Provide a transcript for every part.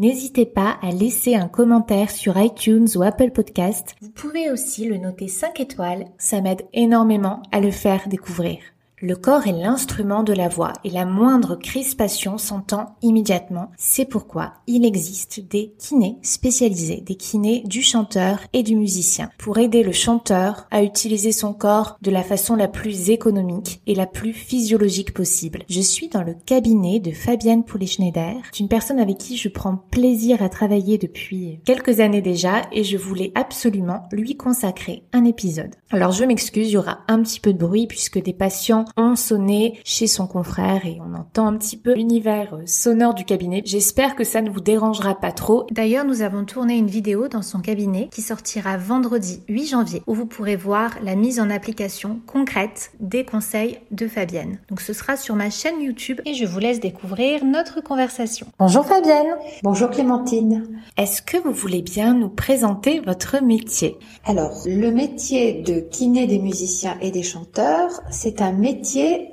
N'hésitez pas à laisser un commentaire sur iTunes ou Apple Podcast. Vous pouvez aussi le noter 5 étoiles, ça m'aide énormément à le faire découvrir. Le corps est l'instrument de la voix et la moindre crispation s'entend immédiatement. C'est pourquoi il existe des kinés spécialisés, des kinés du chanteur et du musicien, pour aider le chanteur à utiliser son corps de la façon la plus économique et la plus physiologique possible. Je suis dans le cabinet de Fabienne Poulet-Schneider, une personne avec qui je prends plaisir à travailler depuis quelques années déjà et je voulais absolument lui consacrer un épisode. Alors je m'excuse, il y aura un petit peu de bruit puisque des patients ont sonné chez son confrère et on entend un petit peu l'univers euh, sonore du cabinet. J'espère que ça ne vous dérangera pas trop. D'ailleurs, nous avons tourné une vidéo dans son cabinet qui sortira vendredi 8 janvier où vous pourrez voir la mise en application concrète des conseils de Fabienne. Donc ce sera sur ma chaîne YouTube et je vous laisse découvrir notre conversation. Bonjour Fabienne. Bonjour Clémentine. Est-ce que vous voulez bien nous présenter votre métier? Alors, le métier de kiné des musiciens et des chanteurs, c'est un métier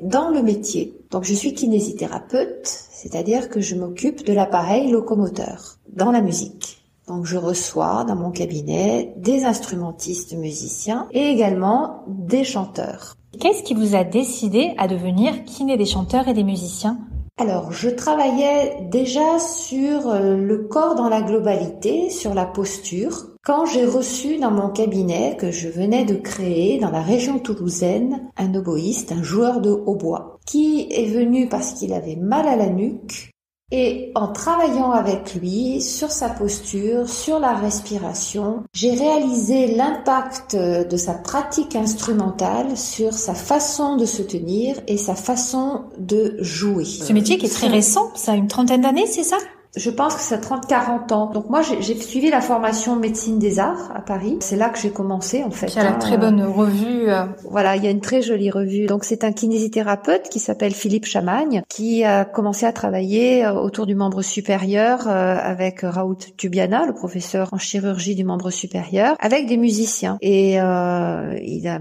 dans le métier. Donc je suis kinésithérapeute, c'est-à-dire que je m'occupe de l'appareil locomoteur dans la musique. Donc je reçois dans mon cabinet des instrumentistes musiciens et également des chanteurs. Qu'est-ce qui vous a décidé à devenir kiné des chanteurs et des musiciens? Alors, je travaillais déjà sur euh, le corps dans la globalité, sur la posture, quand j'ai reçu dans mon cabinet que je venais de créer dans la région toulousaine un oboïste, un joueur de hautbois, qui est venu parce qu'il avait mal à la nuque et en travaillant avec lui sur sa posture, sur la respiration, j'ai réalisé l'impact de sa pratique instrumentale sur sa façon de se tenir et sa façon de jouer. Ce métier qui est très récent, ça a une trentaine d'années, c'est ça? Je pense que ça 30-40 ans. Donc moi, j'ai suivi la formation médecine des arts à Paris. C'est là que j'ai commencé en fait. Il y a la très bonne revue. Euh. Voilà, il y a une très jolie revue. Donc c'est un kinésithérapeute qui s'appelle Philippe Chamagne qui a commencé à travailler euh, autour du membre supérieur euh, avec Raoult Tubiana, le professeur en chirurgie du membre supérieur, avec des musiciens. Et euh, il a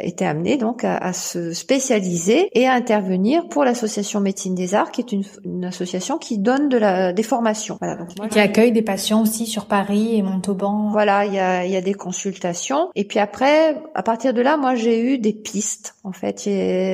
été amené donc à, à, se spécialiser et à intervenir pour l'association médecine des arts, qui est une, une association qui donne de la des formations. Voilà, donc qui accueille des patients aussi sur Paris et Montauban. Voilà, il y a, y a des consultations. Et puis après, à partir de là, moi j'ai eu des pistes en fait,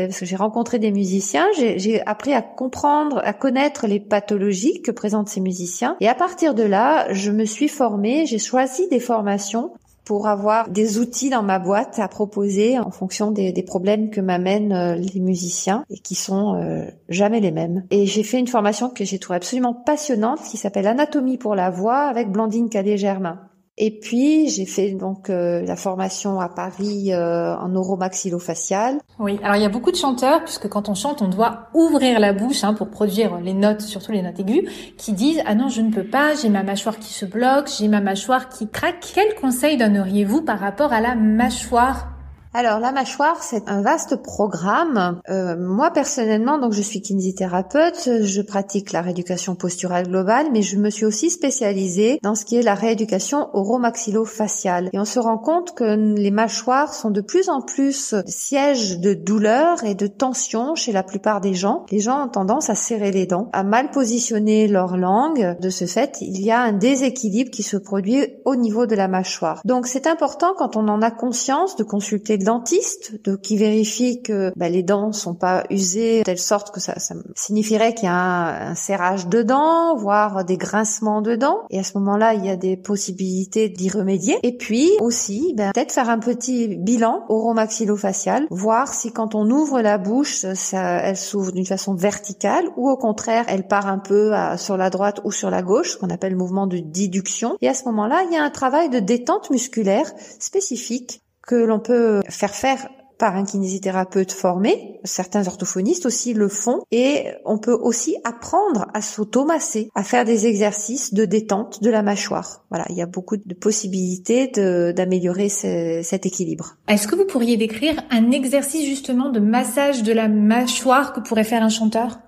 parce que j'ai rencontré des musiciens, j'ai appris à comprendre, à connaître les pathologies que présentent ces musiciens. Et à partir de là, je me suis formée, j'ai choisi des formations pour avoir des outils dans ma boîte à proposer en fonction des, problèmes que m'amènent euh, les musiciens et qui sont euh, jamais les mêmes. Et j'ai fait une formation que j'ai trouvée absolument passionnante qui s'appelle Anatomie pour la voix avec Blandine Cadet-Germain. Et puis j'ai fait donc euh, la formation à Paris euh, en oromaxillofacial. Oui, alors il y a beaucoup de chanteurs puisque quand on chante, on doit ouvrir la bouche hein, pour produire les notes, surtout les notes aiguës, qui disent ah non je ne peux pas, j'ai ma mâchoire qui se bloque, j'ai ma mâchoire qui craque. Quel conseil donneriez-vous par rapport à la mâchoire? Alors la mâchoire, c'est un vaste programme. Euh, moi personnellement, donc je suis kinésithérapeute, je pratique la rééducation posturale globale, mais je me suis aussi spécialisée dans ce qui est la rééducation oromaxillo-faciale. Et on se rend compte que les mâchoires sont de plus en plus sièges de douleur et de tension chez la plupart des gens. Les gens ont tendance à serrer les dents, à mal positionner leur langue. De ce fait, il y a un déséquilibre qui se produit au niveau de la mâchoire. Donc c'est important quand on en a conscience de consulter dentiste donc qui vérifie que bah, les dents sont pas usées de telle sorte que ça, signifierait qu'il y a un, serrage de dents, voire des grincements de dents. Et à ce moment-là, il y a des possibilités d'y remédier. Et puis aussi, ben, peut-être faire un petit bilan oromaxillofacial, voir si quand on ouvre la bouche, elle s'ouvre d'une façon verticale ou au contraire, elle part un peu sur la droite ou sur la gauche, qu'on appelle le mouvement de déduction. Et à ce moment-là, il y a un travail de détente musculaire spécifique que l'on peut faire faire par un kinésithérapeute formé. Certains orthophonistes aussi le font. Et on peut aussi apprendre à s'automasser, à faire des exercices de détente de la mâchoire. Voilà, il y a beaucoup de possibilités d'améliorer cet équilibre. Est-ce que vous pourriez décrire un exercice justement de massage de la mâchoire que pourrait faire un chanteur?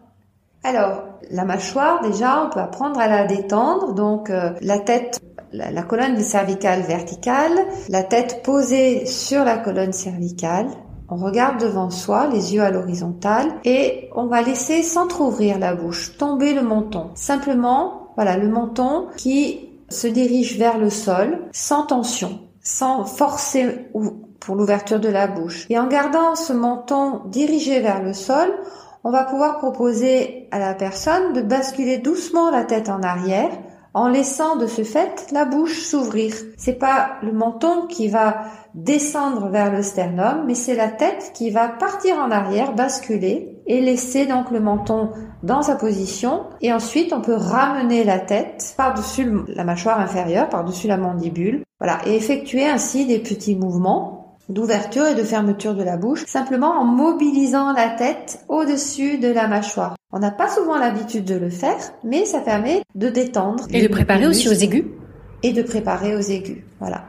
Alors, la mâchoire, déjà, on peut apprendre à la détendre. Donc, euh, la tête, la, colonne cervicale verticale, la tête posée sur la colonne cervicale. On regarde devant soi, les yeux à l'horizontale, et on va laisser s'entrouvrir la bouche, tomber le menton. Simplement, voilà, le menton qui se dirige vers le sol, sans tension, sans forcer pour l'ouverture de la bouche. Et en gardant ce menton dirigé vers le sol, on va pouvoir proposer à la personne de basculer doucement la tête en arrière en laissant de ce fait la bouche s'ouvrir. C'est pas le menton qui va descendre vers le sternum, mais c'est la tête qui va partir en arrière, basculer et laisser donc le menton dans sa position. Et ensuite, on peut ramener la tête par-dessus la mâchoire inférieure, par-dessus la mandibule. Voilà. Et effectuer ainsi des petits mouvements d'ouverture et de fermeture de la bouche, simplement en mobilisant la tête au-dessus de la mâchoire. On n'a pas souvent l'habitude de le faire, mais ça permet de détendre. Et de préparer aussi aux aigus. Et de préparer aux aigus, voilà.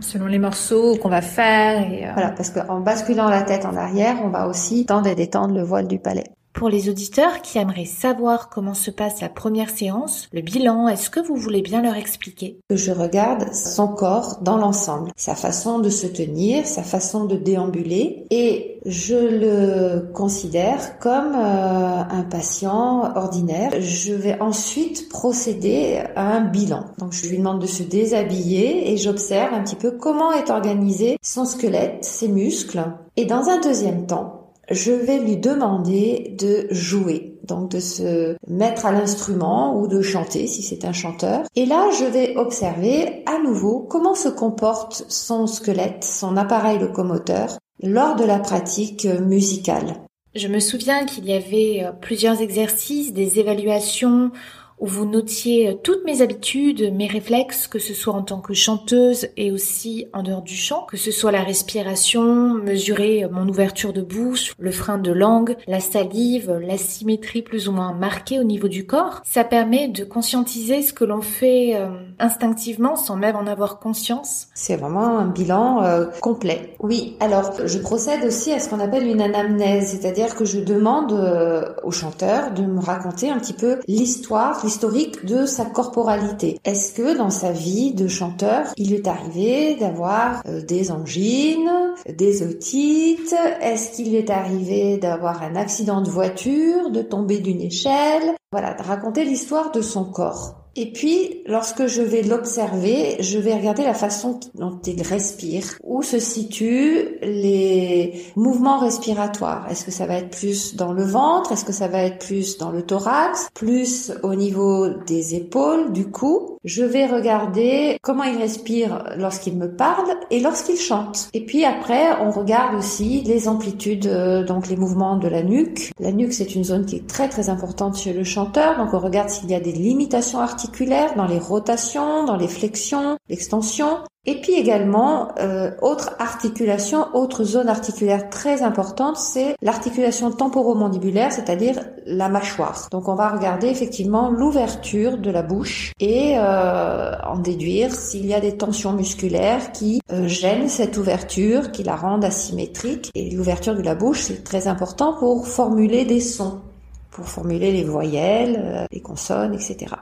Selon les morceaux qu'on va faire. Et euh, Voilà, parce qu'en basculant la tête en arrière, on va aussi tendre et détendre le voile du palais. Pour les auditeurs qui aimeraient savoir comment se passe la première séance, le bilan, est-ce que vous voulez bien leur expliquer? Je regarde son corps dans l'ensemble, sa façon de se tenir, sa façon de déambuler et je le considère comme euh, un patient ordinaire. Je vais ensuite procéder à un bilan. Donc je lui demande de se déshabiller et j'observe un petit peu comment est organisé son squelette, ses muscles. Et dans un deuxième temps, je vais lui demander de jouer, donc de se mettre à l'instrument ou de chanter si c'est un chanteur. Et là, je vais observer à nouveau comment se comporte son squelette, son appareil locomoteur lors de la pratique musicale. Je me souviens qu'il y avait euh, plusieurs exercices, des évaluations où vous notiez euh, toutes mes habitudes, mes réflexes, que ce soit en tant que chanteuse et aussi en dehors du chant, que ce soit la respiration, mesurer euh, mon ouverture de bouche, le frein de langue, la salive, la symétrie plus ou moins marquée au niveau du corps. Ça permet de conscientiser ce que l'on fait euh, instinctivement sans même en avoir conscience. C'est vraiment un bilan complet. Oui, alors je procède aussi à ce qu'on appelle une anamnèse, c'est-à-dire que je demande au chanteur de me raconter un petit peu l'histoire, historique de sa corporalité. Est-ce que dans sa vie de chanteur, il est arrivé d'avoir euh, des angines, des otites? Est-ce qu'il est arrivé d'avoir un accident de voiture, de tomber d'une échelle? Voilà, de raconter l'histoire de son corps. Et puis, lorsque je vais l'observer, je vais regarder la façon dont il respire, où se situent les mouvements respiratoires. Est-ce que ça va être plus dans le ventre? Est-ce que ça va être plus dans le thorax? Plus au niveau des épaules, du cou? Je vais regarder comment il respire lorsqu'il me parle et lorsqu'il chante. Et puis après, on regarde aussi les amplitudes, euh, donc les mouvements de la nuque. La nuque, c'est une zone qui est très très importante chez le chanteur, donc on regarde s'il y a des limitations articulaires dans les rotations, dans les flexions, l'extension. Et puis également, euh, autre articulation, autre zone articulaire très importante, c'est l'articulation temporomandibulaire, c'est-à-dire la mâchoire. Donc on va regarder effectivement l'ouverture de la bouche et euh, en déduire s'il y a des tensions musculaires qui euh, gênent cette ouverture, qui la rendent asymétrique. Et l'ouverture de la bouche, c'est très important pour formuler des sons, pour formuler les voyelles, euh, les consonnes, etc.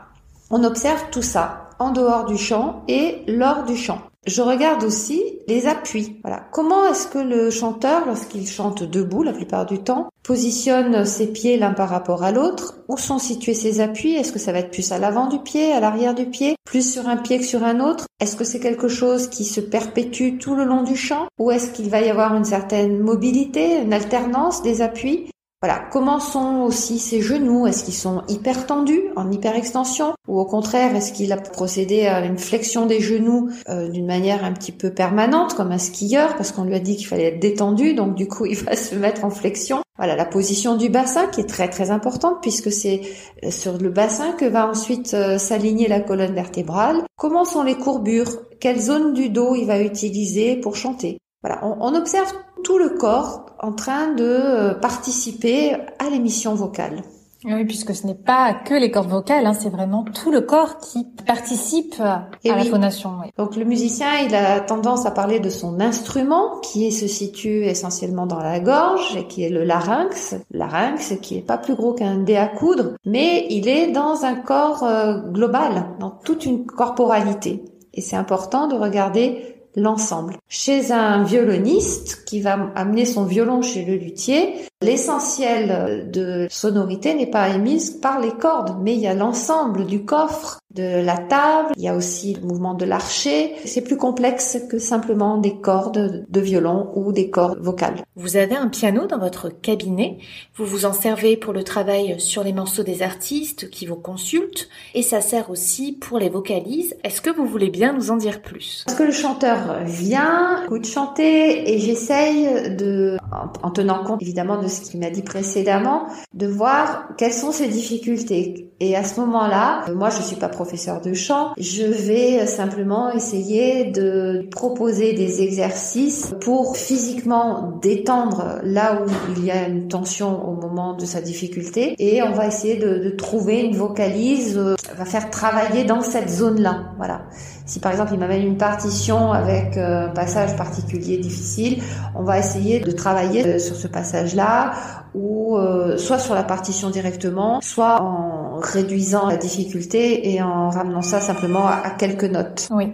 On observe tout ça en dehors du chant et lors du chant. Je regarde aussi les appuis. Voilà. Comment est-ce que le chanteur, lorsqu'il chante debout la plupart du temps, positionne ses pieds l'un par rapport à l'autre? Où sont situés ses appuis? Est-ce que ça va être plus à l'avant du pied, à l'arrière du pied, plus sur un pied que sur un autre? Est-ce que c'est quelque chose qui se perpétue tout le long du chant Ou est-ce qu'il va y avoir une certaine mobilité, une alternance des appuis? Voilà, comment sont aussi ses genoux? Est-ce qu'ils sont hyper tendus, en hyperextension? Ou au contraire, est-ce qu'il a procédé à une flexion des genoux euh, d'une manière un petit peu permanente, comme un skieur, parce qu'on lui a dit qu'il fallait être détendu, donc du coup il va se mettre en flexion. Voilà, la position du bassin qui est très très importante puisque c'est euh, sur le bassin que va ensuite euh, s'aligner la colonne vertébrale. Comment sont les courbures? Quelle zone du dos il va utiliser pour chanter? Voilà, on, on observe tout le corps en train de euh, participer à l'émission vocale. Oui, puisque ce n'est pas que les cordes vocales, hein, c'est vraiment tout le corps qui participe à la phonation. Donc le musicien, il a tendance à parler de son instrument qui se situe essentiellement dans la gorge et qui est le larynx. Larynx qui est pas plus gros qu'un dé à coudre, mais il est dans un corps euh, global, dans toute une corporalité. Et c'est important de regarder l'ensemble. Chez un violoniste qui va amener son violon chez le luthier, l'essentiel de sonorité n'est pas émise par les cordes, mais il y a l'ensemble du coffre de la table, il y a aussi le mouvement de l'archer. C'est plus complexe que simplement des cordes de violon ou des cordes vocales. Vous avez un piano dans votre cabinet, vous vous en servez pour le travail sur les morceaux des artistes qui vous consultent et ça sert aussi pour les vocalises. Est-ce que vous voulez bien nous en dire plus? Parce que le chanteur vient, écoute chanter et j'essaye de, en tenant compte évidemment de ce qu'il m'a dit précédemment, de voir quelles sont ses difficultés. Et à ce moment-là, moi je suis pas professeur de chant, je vais simplement essayer de proposer des exercices pour physiquement détendre là où il y a une tension au moment de sa difficulté et on va essayer de, de trouver une vocalise, euh, va faire travailler dans cette zone-là. Voilà. Si par exemple il m'amène une partition avec euh, un passage particulier difficile, on va essayer de travailler euh, sur ce passage-là ou soit sur la partition directement, soit en réduisant la difficulté et en ramenant ça simplement à, quelques notes. Oui.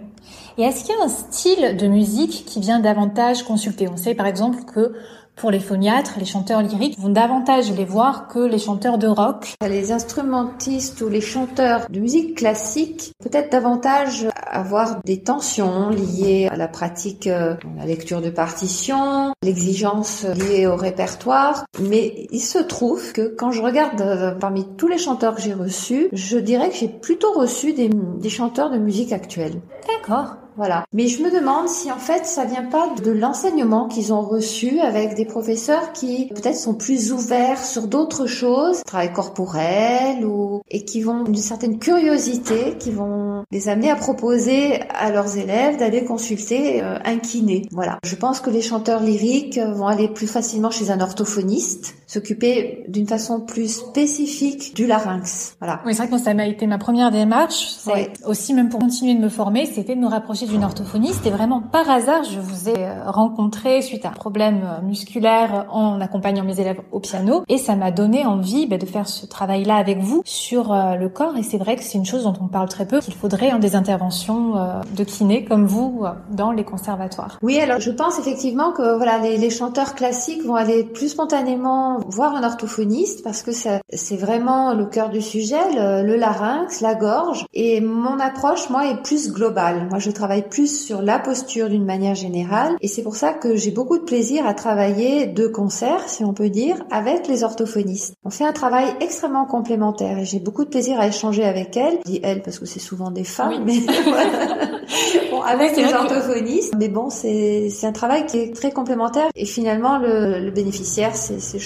Et est-ce qu'il y a un style de musique qui vient davantage consulter? On sait par exemple que pour les phoniatres, les chanteurs lyriques vont davantage les voir que les chanteurs de rock. Les instrumentistes ou les chanteurs de musique classique peut-être davantage avoir des tensions liées à la pratique, euh, la lecture de partitions, l'exigence liée au répertoire. Mais il se trouve que quand je regarde euh, parmi tous les chanteurs que j'ai reçus, je dirais que j'ai plutôt reçu des, des chanteurs de musique actuelle. D'accord. Voilà. Mais je me demande si en fait ça vient pas de l'enseignement qu'ils ont reçu avec des professeurs qui peut-être sont plus ouverts sur d'autres choses, travail corporel ou et qui vont d'une certaine curiosité, qui vont les amener à proposer à leurs élèves d'aller consulter euh, un kiné. Voilà. Je pense que les chanteurs lyriques vont aller plus facilement chez un orthophoniste, s'occuper d'une façon plus spécifique du larynx. Voilà. Oui, c'est vrai que ça m'a été ma première démarche. C'est aussi même pour continuer de me former, c'était de me rapprocher d'une orthophoniste et vraiment par hasard, je vous ai euh, rencontré suite à un problème euh, musculaire en accompagnant mes élèves au piano et ça m'a donné envie bah, de faire ce travail-là avec vous sur euh, le corps et c'est vrai que c'est une chose dont on parle très peu, qu'il faudrait en des interventions de kiné comme vous dans les conservatoires. Oui, alors je pense effectivement que voilà les, les chanteurs classiques vont aller plus spontanément voir un orthophoniste parce que c'est vraiment le cœur du sujet, le, le larynx, la gorge et mon approche moi est plus globale. Moi je travaille plus sur la posture d'une manière générale et c'est pour ça que j'ai beaucoup de plaisir à travailler de concert, si on peut dire, avec les orthophonistes. On fait un travail extrêmement complémentaire et j'ai beaucoup de plaisir à échanger avec elles. Je dis elles parce que c'est souvent des femmes, mais bon, avec les orthophonistes. Mais bon, c'est un travail qui est très complémentaire et finalement le, le bénéficiaire c'est c'est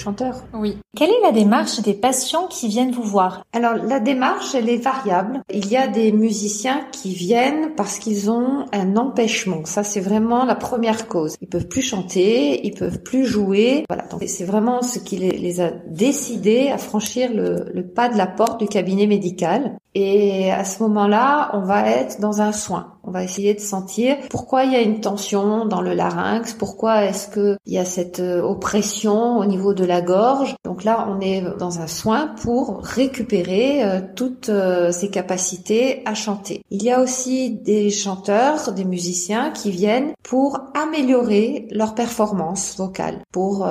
Oui. Quelle est la démarche des patients qui viennent vous voir? Alors la démarche elle est variable. Il y a des musiciens qui viennent parce qu'ils ont un empêchement. Ça, c'est vraiment la première cause. Ils peuvent plus chanter, ils peuvent plus jouer. Voilà. Donc, c'est vraiment ce qui les, a décidés à franchir le, le pas de la porte du cabinet médical. Et à ce moment-là, on va être dans un soin. On va essayer de sentir pourquoi il y a une tension dans le larynx, pourquoi est-ce que il y a cette euh, oppression au niveau de la Donc là, on est dans un soin pour récupérer euh, toutes euh, ses capacités à chanter. Il y a aussi des chanteurs, des musiciens qui viennent pour améliorer leur performance vocale, pour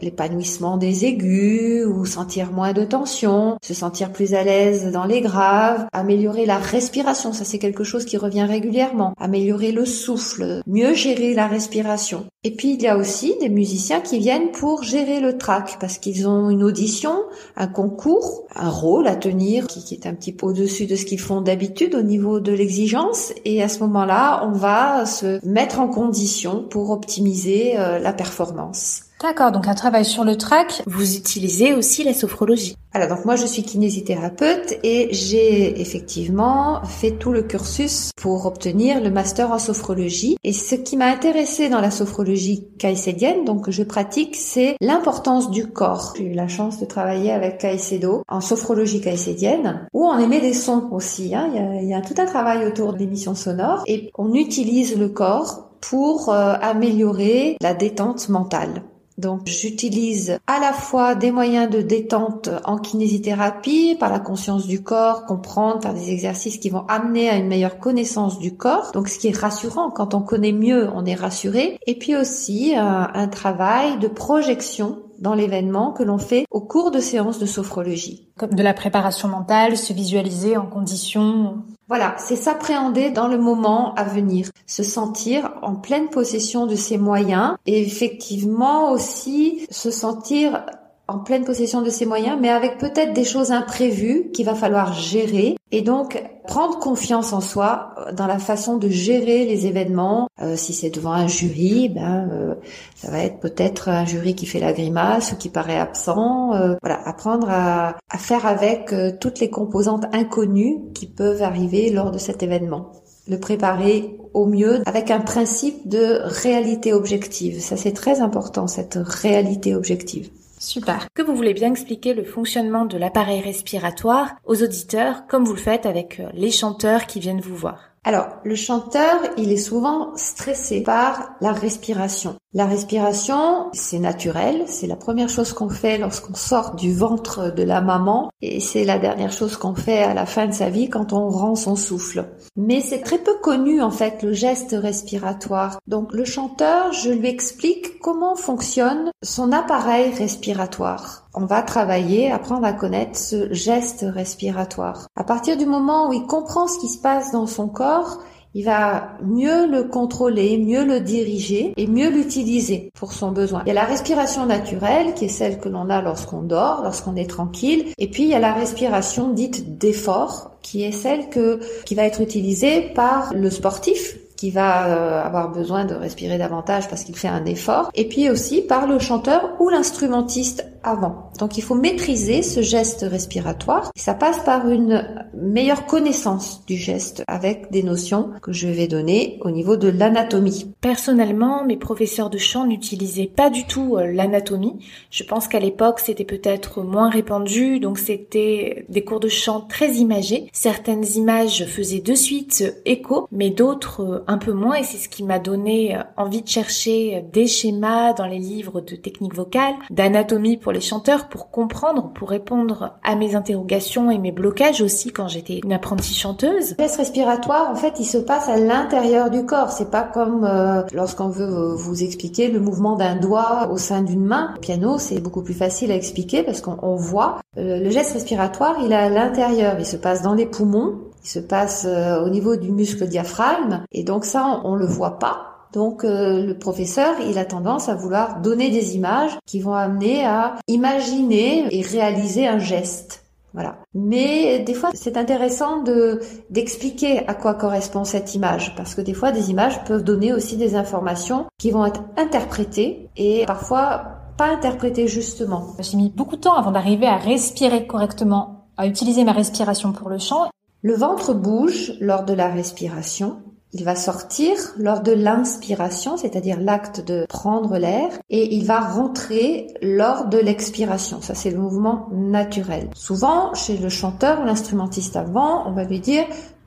l'épanouissement des aigus ou sentir moins de tension, se sentir plus à l'aise dans les graves, améliorer la respiration. Ça, c'est quelque chose qui revient régulièrement, améliorer le souffle, mieux gérer la respiration. Et puis il y a aussi des musiciens qui viennent pour gérer le trac parce qu'ils ont une audition, un concours, un rôle à tenir qui, est un petit peu au-dessus de ce qu'ils font d'habitude au niveau de l'exigence et à ce moment-là, on va se mettre en condition pour optimiser euh, la performance. D'accord, donc un travail sur le trac, vous utilisez aussi la sophrologie. Alors donc moi je suis kinésithérapeute et j'ai effectivement fait tout le cursus pour obtenir le master en sophrologie. Et ce qui m'a intéressé dans la sophrologie caïcédienne, donc que je pratique, c'est l'importance du corps. J'ai eu la chance de travailler avec Caicedo en sophrologie caïcédienne où on émet des sons aussi. Hein. Il, y a, il y a tout un travail autour de l'émission sonore et on utilise le corps pour euh, améliorer la détente mentale. Donc j'utilise à la fois des moyens de détente en kinésithérapie, par la conscience du corps, comprendre, faire des exercices qui vont amener à une meilleure connaissance du corps. Donc ce qui est rassurant, quand on connaît mieux, on est rassuré. Et puis aussi un, un travail de projection dans l'événement que l'on fait au cours de séances de sophrologie. Comme de la préparation mentale, se visualiser en conditions voilà, c'est s'appréhender dans le moment à venir, se sentir en pleine possession de ses moyens et effectivement aussi se sentir en pleine possession de ses moyens, mais avec peut-être des choses imprévues qu'il va falloir gérer. Et donc, prendre confiance en soi dans la façon de gérer les événements. Euh, si c'est devant un jury, ben euh, ça va être peut-être un jury qui fait la grimace ou qui paraît absent. Euh, voilà, apprendre à, à faire avec toutes les composantes inconnues qui peuvent arriver lors de cet événement. Le préparer au mieux avec un principe de réalité objective. Ça c'est très important, cette réalité objective. Super. Que vous voulez bien expliquer le fonctionnement de l'appareil respiratoire aux auditeurs comme vous le faites avec euh, les chanteurs qui viennent vous voir? Alors, le chanteur, il est souvent stressé par la respiration. La respiration, c'est naturel, c'est la première chose qu'on fait lorsqu'on sort du ventre de la maman et c'est la dernière chose qu'on fait à la fin de sa vie quand on rend son souffle. Mais c'est très peu connu en fait le geste respiratoire. Donc le chanteur, je lui explique comment fonctionne son appareil respiratoire. On va travailler, apprendre à connaître ce geste respiratoire. À partir du moment où il comprend ce qui se passe dans son corps, il va mieux le contrôler, mieux le diriger et mieux l'utiliser pour son besoin. Il y a la respiration naturelle qui est celle que l'on a lorsqu'on dort, lorsqu'on est tranquille, et puis il y a la respiration dite d'effort qui est celle que qui va être utilisée par le sportif qui va euh, avoir besoin de respirer davantage parce qu'il fait un effort, et puis aussi par le chanteur ou l'instrumentiste avant. Donc il faut maîtriser ce geste respiratoire. ça passe par une meilleure connaissance du geste avec des notions que je vais donner au niveau de l'anatomie. Personnellement, mes professeurs de chant n'utilisaient pas du tout euh, l'anatomie. Je pense qu'à l'époque, c'était peut-être moins répandu, donc c'était des cours de chant très imagés. Certaines images faisaient de suite écho, mais d'autres euh, un peu moins, et c'est ce qui m'a donné euh, envie de chercher des schémas dans les livres de technique vocale, d'anatomie pour les chanteurs, pour comprendre, pour répondre à mes interrogations et mes blocages aussi quand j'étais une apprentie chanteuse. Le respiratoire, en fait, il se passe à l'intérieur du corps. C'est pas comme euh, lorsqu'on veut vous expliquer le mouvement d'un doigt au sein d'une main. Le piano, c'est beaucoup plus facile à expliquer parce qu'on voit. Euh, le geste respiratoire, il est à l'intérieur. Il se passe dans les poumons il se passe euh, au niveau du muscle diaphragme et donc ça on, le voit pas. Donc euh, le professeur, il a tendance à vouloir donner des images qui vont amener à imaginer et réaliser un geste. Voilà. Mais des fois, c'est intéressant de d'expliquer à quoi correspond cette image parce que des fois des images peuvent donner aussi des informations qui vont être interprétées et parfois pas interprétées justement. J'ai mis beaucoup de temps avant d'arriver à respirer correctement, à utiliser ma respiration pour le chant le ventre bouge lors de la respiration. Il va sortir lors de l'inspiration, c'est-à-dire l'acte de prendre l'air, et il va rentrer lors de l'expiration. Ça, c'est le mouvement naturel. Souvent, chez le chanteur ou l'instrumentiste avant, on va lui dire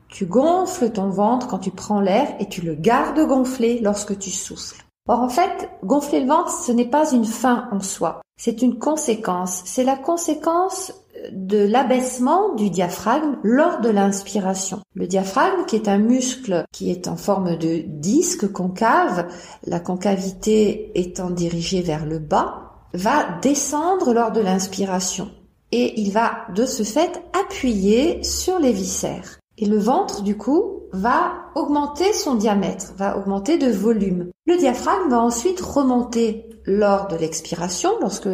tu gonfles ton ventre quand tu prends l'air et tu le gardes gonflé lorsque tu souffles. Or, en fait, gonfler le ventre, ce n'est pas une fin en soi. C'est une conséquence. C'est la conséquence de l'abaissement du diaphragme lors de l'inspiration. Le diaphragme, qui est un muscle qui est en forme de disque concave, la concavité étant dirigée vers le bas, va descendre lors de l'inspiration et il va de ce fait appuyer sur les viscères. Et le ventre, du coup, va augmenter son diamètre, va augmenter de volume. Le diaphragme va ensuite remonter lors de l'expiration, lorsque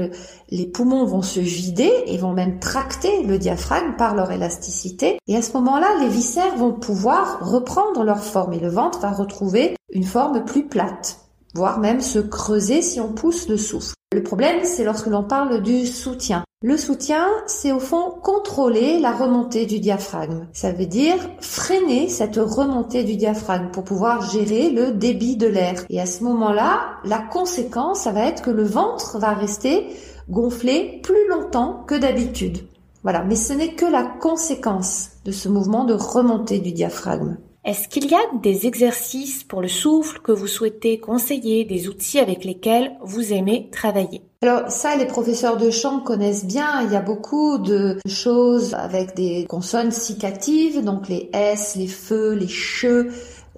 les poumons vont se vider et vont même tracter le diaphragme par leur élasticité. Et à ce moment-là, les viscères vont pouvoir reprendre leur forme et le ventre va retrouver une forme plus plate. Voire même se creuser si on pousse le souffle. Le problème, c'est lorsque l'on parle du soutien. Le soutien, c'est au fond contrôler la remontée du diaphragme. Ça veut dire freiner cette remontée du diaphragme pour pouvoir gérer le débit de l'air. Et à ce moment-là, la conséquence, ça va être que le ventre va rester gonflé plus longtemps que d'habitude. Voilà, mais ce n'est que la conséquence de ce mouvement de remontée du diaphragme. Est-ce qu'il y a des exercices pour le souffle que vous souhaitez conseiller, des outils avec lesquels vous aimez travailler? Alors ça, les professeurs de chant connaissent bien. Il y a beaucoup de choses avec des consonnes cicatives, donc les S, les feux, les che,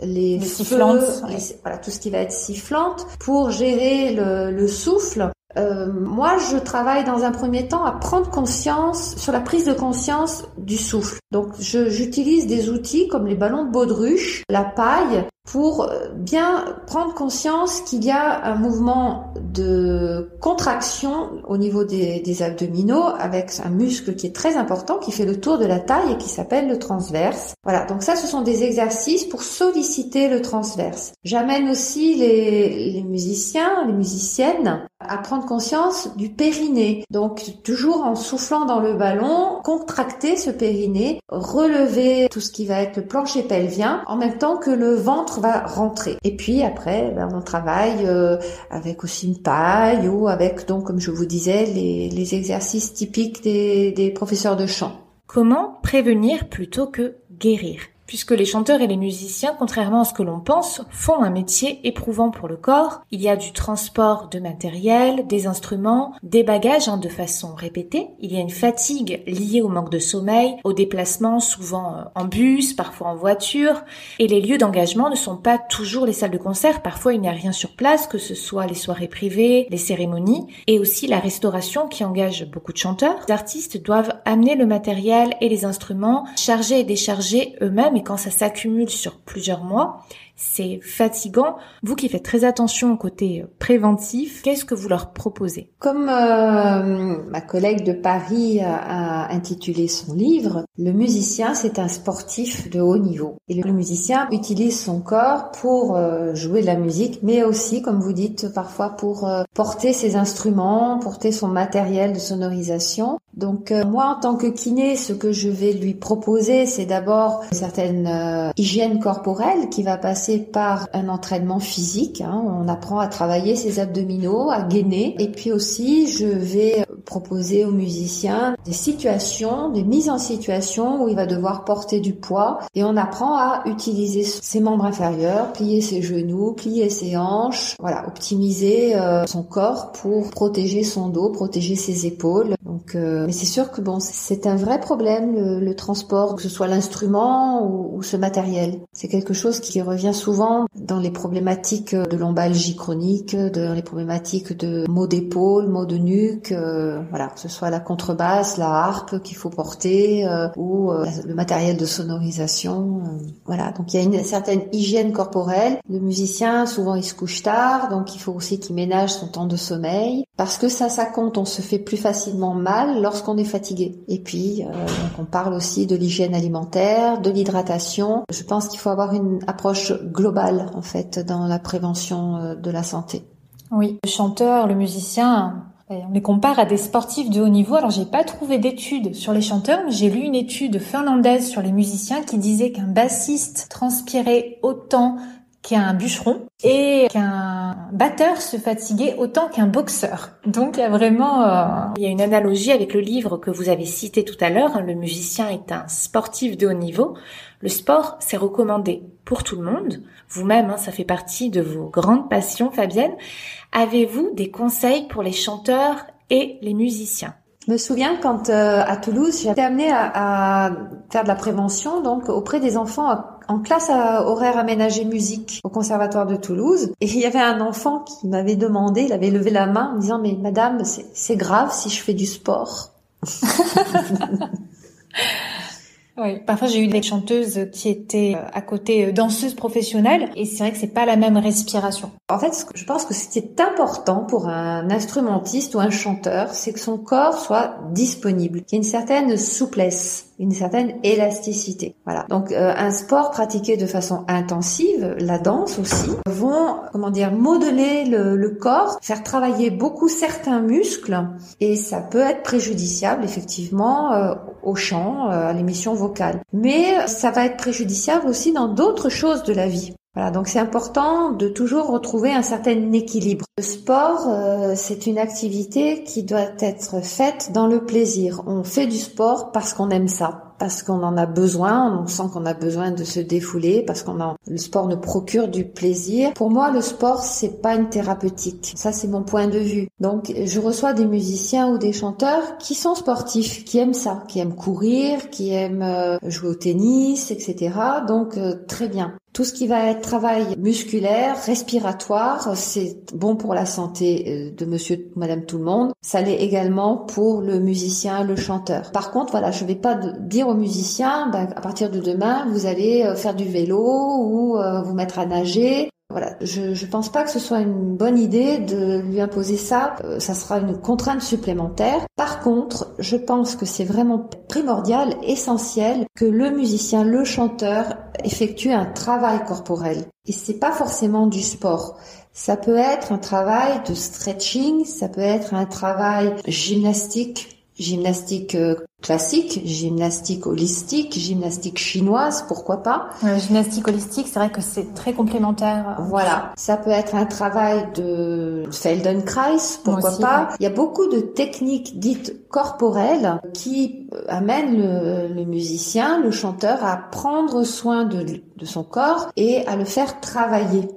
les, les sifflantes, voilà tout ce qui va être sifflante pour gérer le, le souffle. Euh, moi, je travaille dans un premier temps à prendre conscience sur la prise de conscience du souffle. Donc, j'utilise des outils comme les ballons de baudruche, la paille, pour euh, bien prendre conscience qu'il y a un mouvement de contraction au niveau des, des, abdominaux avec un muscle qui est très important, qui fait le tour de la taille et qui s'appelle le transverse. Voilà, donc ça ce sont des exercices pour solliciter le transverse. J'amène aussi les, les musiciens, les musiciennes à prendre conscience du périnée. Donc toujours en soufflant dans le ballon, contracter ce périnée, relever tout ce qui va être le plancher pelvien en même temps que le ventre va rentrer. Et puis après, ben, on travaille euh, avec aussi une paille ou avec donc comme je vous disais les, exercices typiques des professeurs de chant. Comment prévenir plutôt que guérir? Puisque les chanteurs et les musiciens, contrairement à ce que l'on pense, font un métier éprouvant pour le corps. Il y a du transport de matériel, des instruments, des bagages hein, de façon répétée. Il y a une fatigue liée au manque de sommeil, aux déplacements souvent euh, en bus, parfois en voiture. Et les lieux d'engagement ne sont pas toujours les salles de concert. Parfois il n'y a rien sur place, que ce soit les soirées privées, les cérémonies, et aussi la restauration qui engage beaucoup de chanteurs. Les artistes doivent amener le matériel et les instruments, charger et décharger eux-mêmes quand ça s'accumule sur plusieurs mois, c'est fatigant. Vous qui faites très attention au côté préventif, qu'est-ce que vous leur proposez? Comme euh, ma collègue de Paris a, intitulé son livre, le musicien c'est un sportif de haut niveau. Et le musicien utilise son corps pour euh, jouer de la musique, mais aussi, comme vous dites, parfois pour euh, porter ses instruments, porter son matériel de sonorisation. Donc moi, en tant que kiné, ce que je vais lui proposer, c'est d'abord une certaine hygiène corporelle qui va passer par un entraînement physique. Hein. On apprend à travailler ses abdominaux, à gainer. Et puis aussi, je vais proposer aux musiciens des situations, des mises en situation où il va devoir porter du poids. Et on apprend à utiliser ses membres inférieurs, plier ses genoux, plier ses hanches, voilà, optimiser euh, son corps pour protéger son dos, protéger ses épaules. Donc, euh, mais c'est sûr que bon, c'est un vrai problème le, transport, que ce soit l'instrument ou, ou ce matériel. C'est quelque chose qui revient souvent dans les problématiques de lombalgie chronique, dans les problématiques de maux d'épaule, maux de nuque, euh, voilà, que ce soit la contrebasse, la harpe qu'il faut porter euh, ou euh, le matériel de sonorisation. voilà, donc il y a une certaine hygiène corporelle. Le musicien, souvent, il se couche tard, donc il faut aussi qu'il ménage son temps de sommeil parce que ça, ça compte. On se fait plus facilement mal lorsqu'on est fatigué. Et puis, donc on parle aussi de l'hygiène alimentaire, de l'hydratation. Je pense qu'il faut avoir une approche globale en fait dans la prévention euh, de la santé. Oui, le chanteur, le musicien, on les compare à des sportifs de haut niveau. Alors j'ai pas trouvé d'études sur les chanteurs, mais j'ai lu une étude finlandaise sur les musiciens qui disait qu'un bassiste transpirait autant qu'un bûcheron et qu'un batteur se fatiguait autant qu'un boxeur. Donc il y a vraiment euh, il y a une analogie avec le livre que vous avez cité tout à l'heure. Hein. Le musicien est un sportif de haut niveau. Le sport, c'est recommandé pour tout le monde. Vous-même, hein, ça fait partie de vos grandes passions, Fabienne. Avez-vous des conseils pour les chanteurs et les musiciens? Je me souviens quand euh, à Toulouse, j'ai été amenée à, faire de la prévention donc auprès des enfants en classe à horaire aménagé musique au conservatoire de Toulouse. Et il y avait un enfant qui m'avait demandé, il avait levé la main en me disant mais madame c'est grave si je fais du sport. Oui, parfois j'ai eu des chanteuses qui étaient euh, à côté euh, danseuses professionnelles et c'est vrai que c'est pas la même respiration. En fait, je pense que ce qui est important pour un instrumentiste ou un chanteur, c'est que son corps soit disponible, qu'il y ait une certaine souplesse une certaine élasticité. Voilà. Donc euh, un sport pratiqué de façon intensive, la danse aussi, vont comment dire modeler le, le, corps, faire travailler beaucoup certains muscles et ça peut être préjudiciable effectivement euh, au chant, euh, à l'émission vocale. Mais ça va être préjudiciable aussi dans d'autres choses de la vie. Voilà, donc c'est important de toujours retrouver un certain équilibre. Le sport, euh, c'est une activité qui doit être faite dans le plaisir. On fait du sport parce qu'on aime ça parce qu'on en a besoin, on sent qu'on a besoin de se défouler, parce qu'on a, le sport nous procure du plaisir. Pour moi, le sport, c'est pas une thérapeutique. Ça, c'est mon point de vue. Donc, je reçois des musiciens ou des chanteurs qui sont sportifs, qui aiment ça, qui aiment courir, qui aiment euh, jouer au tennis, etc. Donc, euh, très bien. Tout ce qui va être travail musculaire, respiratoire, c'est bon pour la santé euh, de monsieur, madame tout le monde. Ça l'est également pour le musicien, le chanteur. Par contre, voilà, je vais pas dire aux musiciens, ben, à partir de demain, vous allez euh, faire du vélo ou euh, vous mettre à nager. Voilà, je je pense pas que ce soit une bonne idée de lui imposer ça. Euh, ça sera une contrainte supplémentaire. Par contre, je pense que c'est vraiment primordial, essentiel que le musicien, le chanteur effectue un travail corporel. Et c'est pas forcément du sport. Ça peut être un travail de stretching, ça peut être un travail gymnastique gymnastique euh, classique, gymnastique holistique, gymnastique chinoise, pourquoi pas. Euh, gymnastique holistique, c'est vrai que c'est très complémentaire. Voilà, ça peut être un travail de Feldenkrais, pourquoi pas. Il y a beaucoup de techniques dites corporelles qui euh, amènent le, le musicien, le chanteur à prendre soin de, de son corps et à le faire travailler.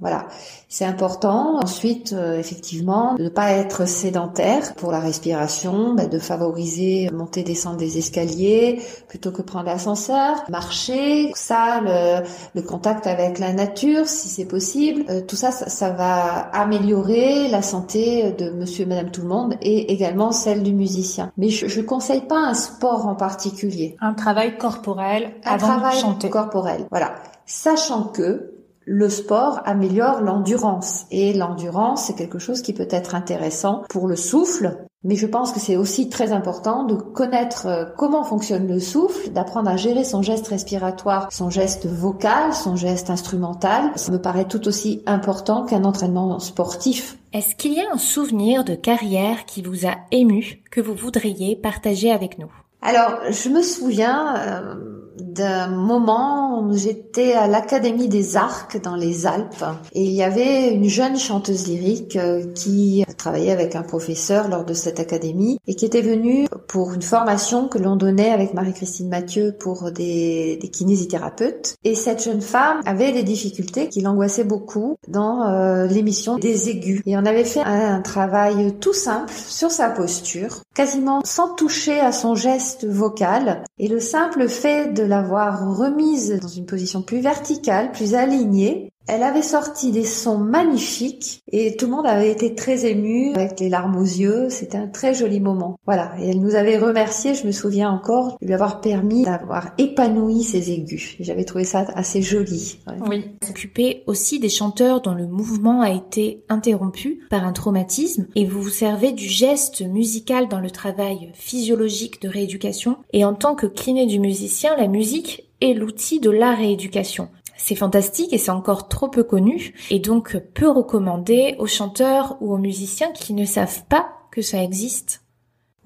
Voilà, c'est important. Ensuite, euh, effectivement, de ne pas être sédentaire pour la respiration, bah, de favoriser monter, descendre des escaliers plutôt que prendre l'ascenseur, marcher, ça, le, le, contact avec la nature, si c'est possible. Euh, tout ça, ça, ça, va améliorer la santé de Monsieur, et Madame, tout le monde et également celle du musicien. Mais je, je conseille pas un sport en particulier. Un travail corporel un avant travail de chanter. corporel. Voilà, sachant que le sport améliore l'endurance. Et l'endurance, c'est quelque chose qui peut être intéressant pour le souffle. Mais je pense que c'est aussi très important de connaître euh, comment fonctionne le souffle, d'apprendre à gérer son geste respiratoire, son geste vocal, son geste instrumental. Ça me paraît tout aussi important qu'un entraînement sportif. Est-ce qu'il y a un souvenir de carrière qui vous a ému, que vous voudriez partager avec nous? Alors, je me souviens... Euh d'un moment où j'étais à l'Académie des Arcs dans les Alpes et il y avait une jeune chanteuse lyrique euh, qui travaillait avec un professeur lors de cette académie et qui était venue pour une formation que l'on donnait avec Marie-Christine Mathieu pour des, kinésithérapeutes. Et cette jeune femme avait des difficultés qui l'angoissaient beaucoup dans euh, l'émission des aigus. Et on avait fait un travail tout simple sur sa posture, quasiment sans toucher à son geste vocal. Et le simple fait de l'avoir remise dans une position plus verticale, plus alignée, elle avait sorti des sons magnifiques et tout le monde avait été très ému avec les larmes aux yeux. C'était un très joli moment. Voilà. Et elle nous avait remercié, je me souviens encore, de lui avoir permis d'avoir épanoui ses aigus. J'avais trouvé ça assez joli. Ouais. Oui. S'occuper aussi des chanteurs dont le mouvement a été interrompu par un traumatisme et vous vous servez du geste musical dans le travail physiologique de rééducation. Et en tant que kiné du musicien, la musique est l'outil de la rééducation. C'est fantastique et c'est encore trop peu connu et donc peu recommandé aux chanteurs ou aux musiciens qui ne savent pas que ça existe.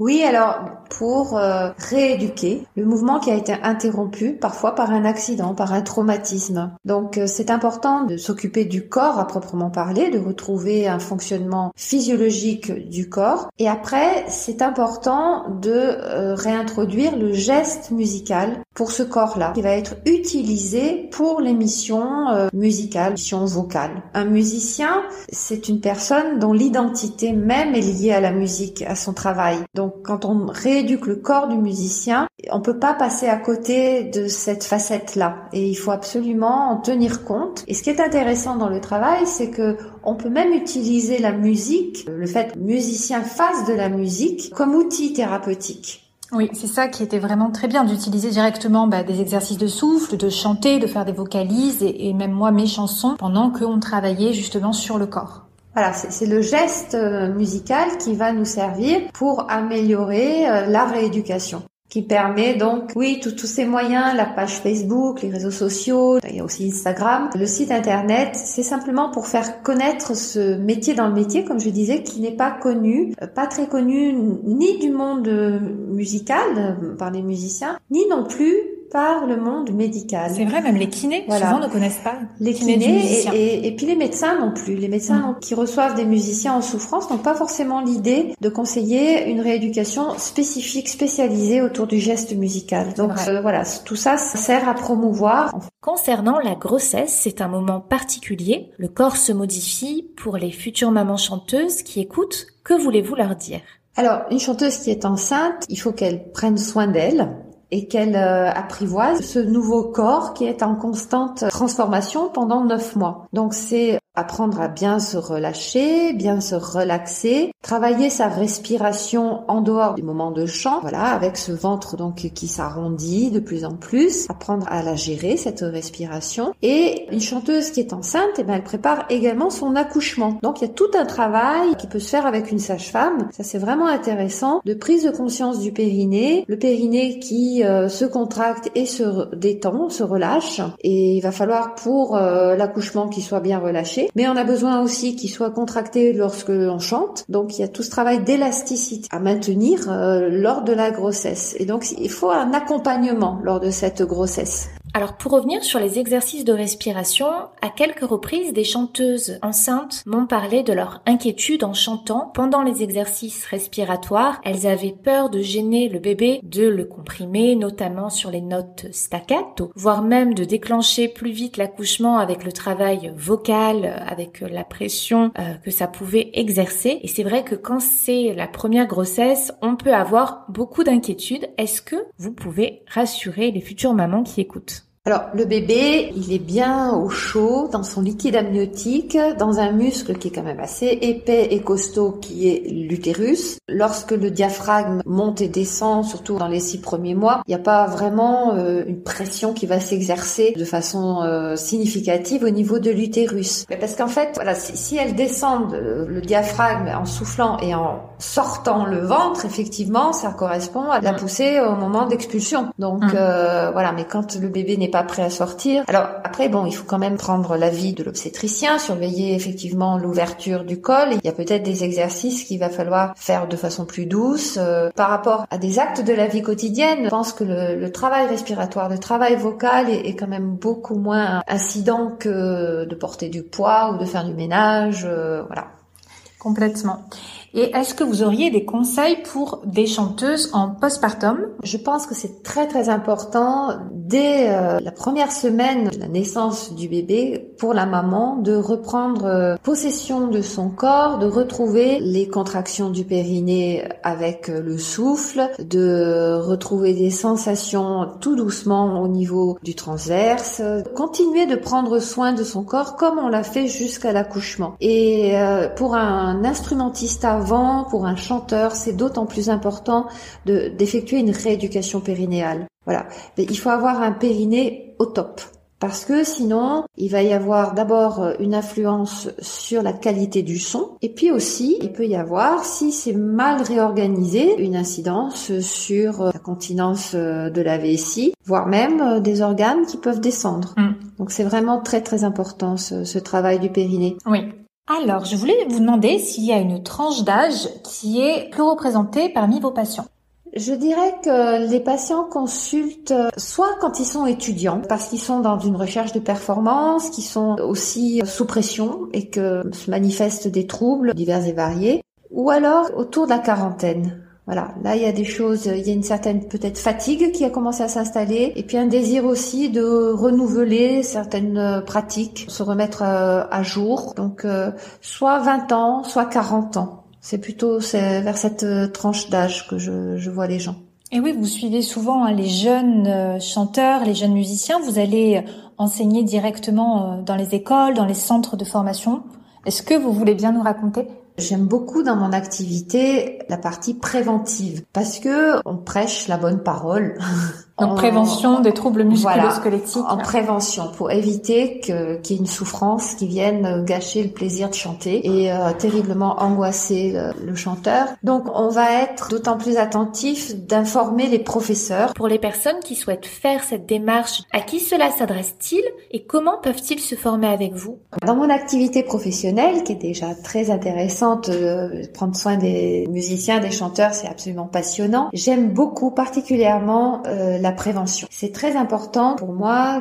Oui, alors pour euh, rééduquer le mouvement qui a été interrompu parfois par un accident, par un traumatisme. Donc euh, c'est important de s'occuper du corps à proprement parler, de retrouver un fonctionnement physiologique du corps. Et après, c'est important de euh, réintroduire le geste musical pour ce corps-là, qui va être utilisé pour les missions euh, musicales, missions vocales. Un musicien, c'est une personne dont l'identité même est liée à la musique, à son travail. Quand on rééduque le corps du musicien, on peut pas passer à côté de cette facette-là. Et il faut absolument en tenir compte. Et ce qui est intéressant dans le travail, c'est que on peut même utiliser la musique, le fait que le musicien fasse de la musique comme outil thérapeutique. Oui, c'est ça qui était vraiment très bien, d'utiliser directement bah, des exercices de souffle, de chanter, de faire des vocalises et, et même moi mes chansons pendant qu'on travaillait justement sur le corps. Voilà, c'est le geste euh, musical qui va nous servir pour améliorer euh, la rééducation. qui permet donc, oui, tous ces moyens, la page Facebook, les réseaux sociaux, il y a aussi Instagram, le site internet, c'est simplement pour faire connaître ce métier dans le métier, comme je disais, qui n'est pas connu, euh, pas très connu ni du monde musical par les musiciens, ni non plus par le monde médical. C'est vrai, même les kinés souvent ne connaissent pas. Les kinés, et, et, puis les médecins non plus. Les médecins mm. qui reçoivent des musiciens en souffrance n'ont pas forcément l'idée de conseiller une rééducation spécifique, spécialisée autour du geste musical. Donc euh, voilà, tout ça, ça sert à promouvoir. Concernant la grossesse, c'est un moment particulier. Le corps se modifie pour les futures mamans chanteuses qui écoutent. Que voulez-vous leur dire? Alors, une chanteuse qui est enceinte, il faut qu'elle prenne soin d'elle et qu'elle euh, apprivoise ce nouveau corps qui est en constante transformation pendant neuf mois. Donc c'est apprendre à bien se relâcher, bien se relaxer, travailler sa respiration en dehors du moment de chant, voilà, avec ce ventre donc qui s'arrondit de plus en plus, apprendre à la gérer cette respiration. Et une chanteuse qui est enceinte, eh ben elle prépare également son accouchement. Donc il y a tout un travail qui peut se faire avec une sage-femme. Ça c'est vraiment intéressant de prise de conscience du périnée, le périnée qui euh, se contracte et se détend, se relâche. Et il va falloir pour euh, l'accouchement qu'il soit bien relâché mais on a besoin aussi qu'il soit contracté lorsque l'on chante. Donc il y a tout ce travail d'élasticité à maintenir euh, lors de la grossesse. Et donc il faut un accompagnement lors de cette grossesse. Alors pour revenir sur les exercices de respiration, à quelques reprises des chanteuses enceintes m'ont parlé de leur inquiétude en chantant pendant les exercices respiratoires. Elles avaient peur de gêner le bébé, de le comprimer, notamment sur les notes staccato, voire même de déclencher plus vite l'accouchement avec le travail vocal, avec la pression euh, que ça pouvait exercer. Et c'est vrai que quand c'est la première grossesse, on peut avoir beaucoup d'inquiétudes. Est-ce que vous pouvez rassurer les futures mamans qui écoutent? Alors le bébé, il est bien au chaud dans son liquide amniotique, dans un muscle qui est quand même assez épais et costaud qui est l'utérus. Lorsque le diaphragme monte et descend, surtout dans les six premiers mois, il n'y a pas vraiment euh, une pression qui va s'exercer de façon euh, significative au niveau de l'utérus. Mais parce qu'en fait, voilà, si, elle descend le diaphragme en soufflant et en sortant le ventre, effectivement, ça correspond à la mm. poussée au moment d'expulsion. Donc mm. euh, voilà, mais quand le bébé n'est pas prêt à sortir. Alors après, bon, il faut quand même prendre l'avis de l'obstétricien, surveiller effectivement l'ouverture du col. Il y a peut-être des exercices qu'il va falloir faire de façon plus douce. Euh, par rapport à des actes de la vie quotidienne, je pense que le, travail respiratoire, le travail vocal est, est, quand même beaucoup moins incident que de porter du poids ou de faire du ménage. Euh, voilà. Complètement. Et est-ce que vous auriez des conseils pour des chanteuses en postpartum? Je pense que c'est très très important dès euh, la première semaine de la naissance du bébé pour la maman de reprendre euh, possession de son corps, de retrouver les contractions du périnée avec euh, le souffle, de retrouver des sensations tout doucement au niveau du transverse, continuer de prendre soin de son corps comme on l'a fait jusqu'à l'accouchement. Et pour un instrumentiste pour un chanteur, c'est d'autant plus important d'effectuer une rééducation périnéale. Voilà. il faut avoir un périnée au top. Parce que sinon, il va y avoir d'abord euh, une influence sur la qualité du son, et puis aussi, il peut y avoir, si c'est mal réorganisé, une incidence sur euh, la continence euh, de la vessie, voire même des organes qui peuvent descendre. Mm. Donc c'est vraiment très très important ce, ce travail du périnée. Oui. Alors, je voulais vous demander s'il y a une tranche d'âge qui est plus représentée parmi vos patients. Je dirais que les patients consultent soit quand ils sont étudiants, parce qu'ils sont dans une recherche de performance, qui sont aussi sous pression et que se manifestent des troubles divers et variés, ou alors autour de la quarantaine. Voilà, là il y a des choses, il y a une certaine peut-être fatigue qui a commencé à s'installer, et puis un désir aussi de renouveler certaines euh, pratiques, se remettre euh, à, jour. Donc euh, soit 20 ans, soit 40 ans. C'est plutôt vers cette tranche d'âge que je, je, vois les gens. Et oui, vous suivez souvent hein, les jeunes chanteurs, les jeunes musiciens. Vous allez enseigner directement dans les écoles, dans les centres de formation. Est-ce que vous voulez bien nous raconter J'aime beaucoup dans mon activité la partie préventive parce que on prêche la bonne parole. en prévention des troubles musculo-squelettiques. en prévention, pour éviter que, qu'il y ait une souffrance qui vienne gâcher le plaisir de chanter et euh, terriblement angoisser le, le, chanteur. Donc, on va être d'autant plus attentif d'informer les professeurs. Pour les personnes qui souhaitent faire cette démarche, à qui cela s'adresse-t-il et comment peuvent-ils se former avec vous? Dans mon activité professionnelle, qui est déjà très intéressante, euh, prendre soin des musiciens, des chanteurs, c'est absolument passionnant. J'aime beaucoup, particulièrement, euh, prévention. C'est très important pour moi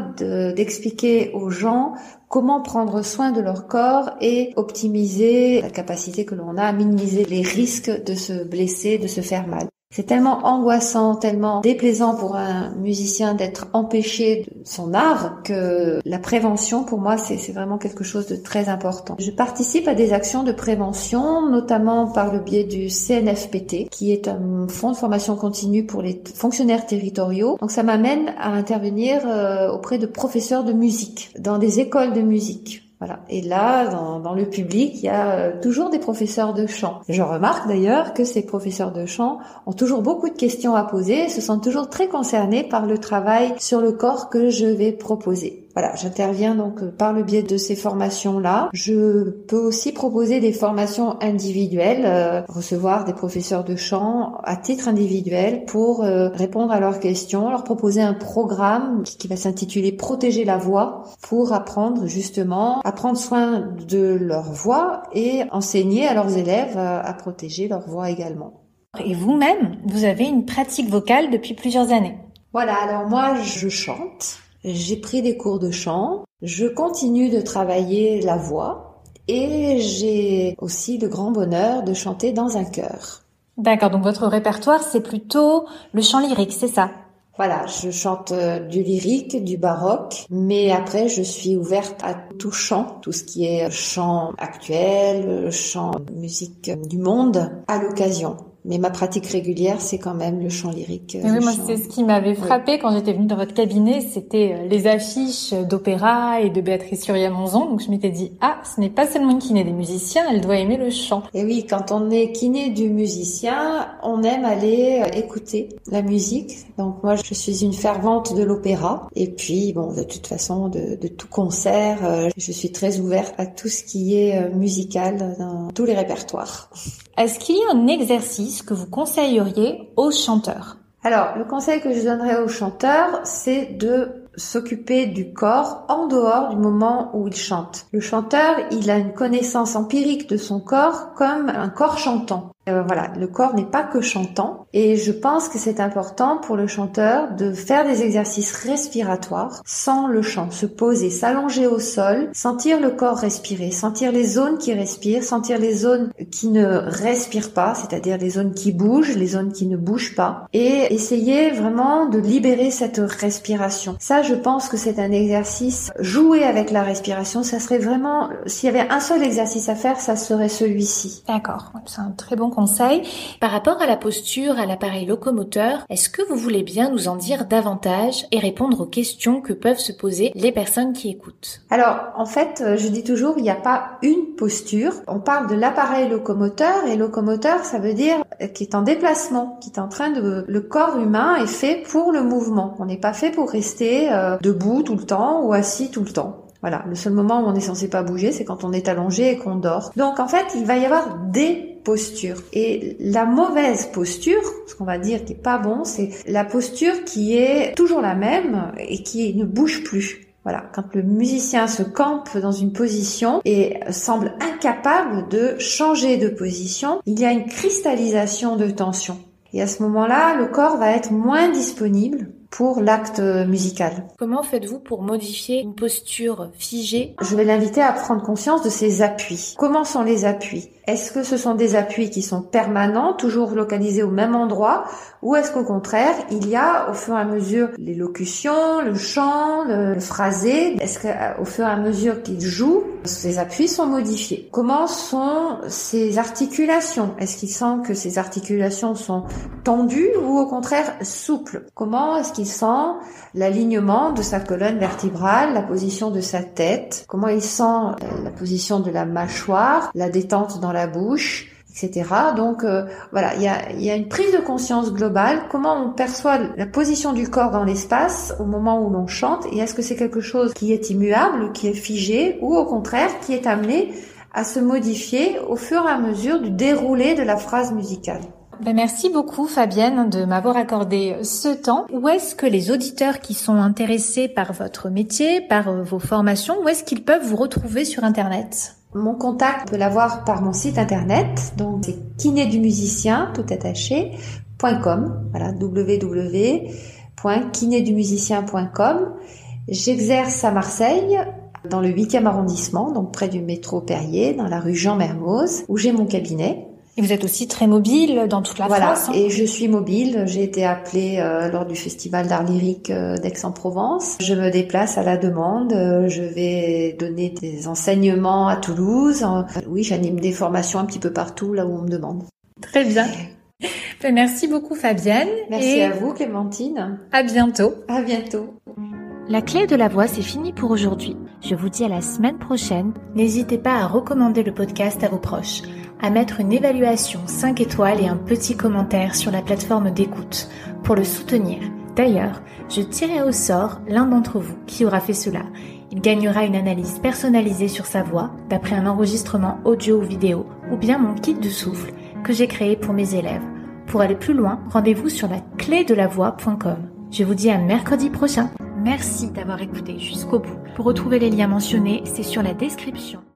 d'expliquer aux gens comment prendre soin de leur corps et optimiser la capacité que l'on a à minimiser les risques de se blesser, de se faire mal. C'est tellement angoissant, tellement déplaisant pour un musicien d'être empêché de son art que la prévention, pour moi, c'est vraiment quelque chose de très important. Je participe à des actions de prévention, notamment par le biais du CNFPT, qui est un fonds de formation continue pour les fonctionnaires territoriaux. Donc ça m'amène à intervenir euh, auprès de professeurs de musique, dans des écoles de musique. Voilà. Et là, dans, dans, le public, il y a euh, toujours des professeurs de chant. Je remarque d'ailleurs que ces professeurs de chant ont toujours beaucoup de questions à poser et se sentent toujours très concernés par le travail sur le corps que je vais proposer. Voilà, j'interviens donc euh, par le biais de ces formations-là. Je peux aussi proposer des formations individuelles, euh, recevoir des professeurs de chant à titre individuel pour euh, répondre à leurs questions, leur proposer un programme qui, va s'intituler Protéger la voix pour apprendre justement à prendre soin de leur voix et enseigner à leurs élèves à protéger leur voix également. Et vous-même, vous avez une pratique vocale depuis plusieurs années? Voilà, alors moi je chante j'ai pris des cours de chant, je continue de travailler la voix et j'ai aussi le grand bonheur de chanter dans un chœur. D'accord, donc votre répertoire c'est plutôt le chant lyrique, c'est ça? Voilà, je chante euh, du lyrique, du baroque, mais après je suis ouverte à tout chant, tout ce qui est chant actuel, chant musique du monde, à l'occasion. Mais ma pratique régulière, c'est quand même le chant lyrique. oui, moi, c'est ce qui m'avait frappé quand j'étais venue dans votre cabinet, c'était euh, les affiches d'opéra et de Béatrice Curia-Monzon. Donc, je m'étais dit, ah, ce n'est pas seulement une kiné des musiciens, elle doit aimer le chant. Et oui, quand on est kiné du musicien, on aime aller euh, écouter la musique. Donc, moi, je suis une fervente de l'opéra. Et puis, bon, de toute façon, de, de tout concert, euh, je suis très ouverte à tout ce qui est musical dans tous les répertoires. Est-ce qu'il y a un exercice que vous conseilleriez aux chanteurs? Alors, le conseil que je donnerais aux chanteurs, c'est de s'occuper du corps en dehors du moment où il chante. Le chanteur, il a une connaissance empirique de son corps comme un corps chantant. Euh, voilà, le corps n'est pas que chantant et je pense que c'est important pour le chanteur de faire des exercices respiratoires sans le chant, se poser, s'allonger au sol, sentir le corps respirer, sentir les zones qui respirent, sentir les zones qui ne respirent pas, c'est-à-dire les zones qui bougent, les zones qui ne bougent pas et essayer vraiment de libérer cette respiration. Ça, je pense que c'est un exercice jouer avec la respiration, ça serait vraiment s'il y avait un seul exercice à faire, ça serait celui-ci. D'accord, c'est un très bon conseil. Par rapport à la posture, à l'appareil locomoteur, est-ce que vous voulez bien nous en dire davantage et répondre aux questions que peuvent se poser les personnes qui écoutent? Alors, en fait, euh, je dis toujours, il n'y a pas une posture. On parle de l'appareil locomoteur et locomoteur, ça veut dire qui est en déplacement, qui est en train de... Le corps humain est fait pour le mouvement. On n'est pas fait pour rester euh, debout tout le temps ou assis tout le temps. Voilà, le seul moment où on est censé pas bouger, c'est quand on est allongé et qu'on dort. Donc en fait, il va y avoir des postures. Et la mauvaise posture, ce qu'on va dire qui est pas bon, c'est la posture qui est toujours la même et qui ne bouge plus. Voilà, quand le musicien se campe dans une position et semble incapable de changer de position, il y a une cristallisation de tension. Et à ce moment-là, le corps va être moins disponible pour l'acte musical. Comment faites-vous pour modifier une posture figée? Je vais l'inviter à prendre conscience de ses appuis. Comment sont les appuis? Est-ce que ce sont des appuis qui sont permanents, toujours localisés au même endroit, ou est-ce qu'au contraire, il y a au fur et à mesure l'élocution, le chant, le, phrasé, est-ce qu'au fur et à mesure qu'il joue, ces appuis sont modifiés? Comment sont ces articulations? Est-ce qu'il sent que ces articulations sont tendues ou au contraire souples? Comment est-ce qu'il sent l'alignement de sa colonne vertébrale, la position de sa tête Comment il sent euh, la position de la mâchoire, la détente dans la bouche, etc. Donc euh, voilà, il y a une prise de conscience globale, comment on perçoit la position du corps dans l'espace au moment où l'on chante, et est-ce que c'est quelque chose qui est immuable, qui est figé, ou au contraire qui est amené à se modifier au fur et à mesure du déroulé de la phrase musicale? Ben merci beaucoup Fabienne de m'avoir accordé ce temps. Où est-ce que les auditeurs qui sont intéressés par votre métier, par euh, vos formations, où est-ce qu'ils peuvent vous retrouver sur Internet? Mon contact, on peut l'avoir par mon site internet, donc c'est kiné du musicien, tout attaché, .com, voilà, www.kinédumusicien.com. J'exerce à Marseille, dans le 8e arrondissement, donc près du métro Perrier, dans la rue Jean Mermoz, où j'ai mon cabinet. Et vous êtes aussi très mobile dans toute la France. Voilà, et je suis mobile. J'ai été appelée euh, lors du festival d'art lyrique euh, d'Aix-en-Provence. Je me déplace à la demande. Euh, je vais donner des enseignements à Toulouse. oui, j'anime des formations un petit peu partout là où on me demande. Très bien. Ben, merci beaucoup Fabienne. Merci à vous Clémentine. À bientôt. À bientôt. La clé de la voix, c'est fini pour aujourd'hui. Je vous dis à la semaine prochaine. N'hésitez pas à recommander le podcast à vos proches à mettre une évaluation 5 étoiles et un petit commentaire sur la plateforme d'écoute pour le soutenir. D'ailleurs, je tirerai au sort l'un d'entre vous qui aura fait cela. Il gagnera une analyse personnalisée sur sa voix d'après un enregistrement audio ou vidéo ou bien mon kit de souffle que j'ai créé pour mes élèves. Pour aller plus loin, rendez-vous sur la clé de la voix.com. Je vous dis à mercredi prochain. Merci d'avoir écouté jusqu'au bout. Pour retrouver les liens mentionnés, c'est sur la description.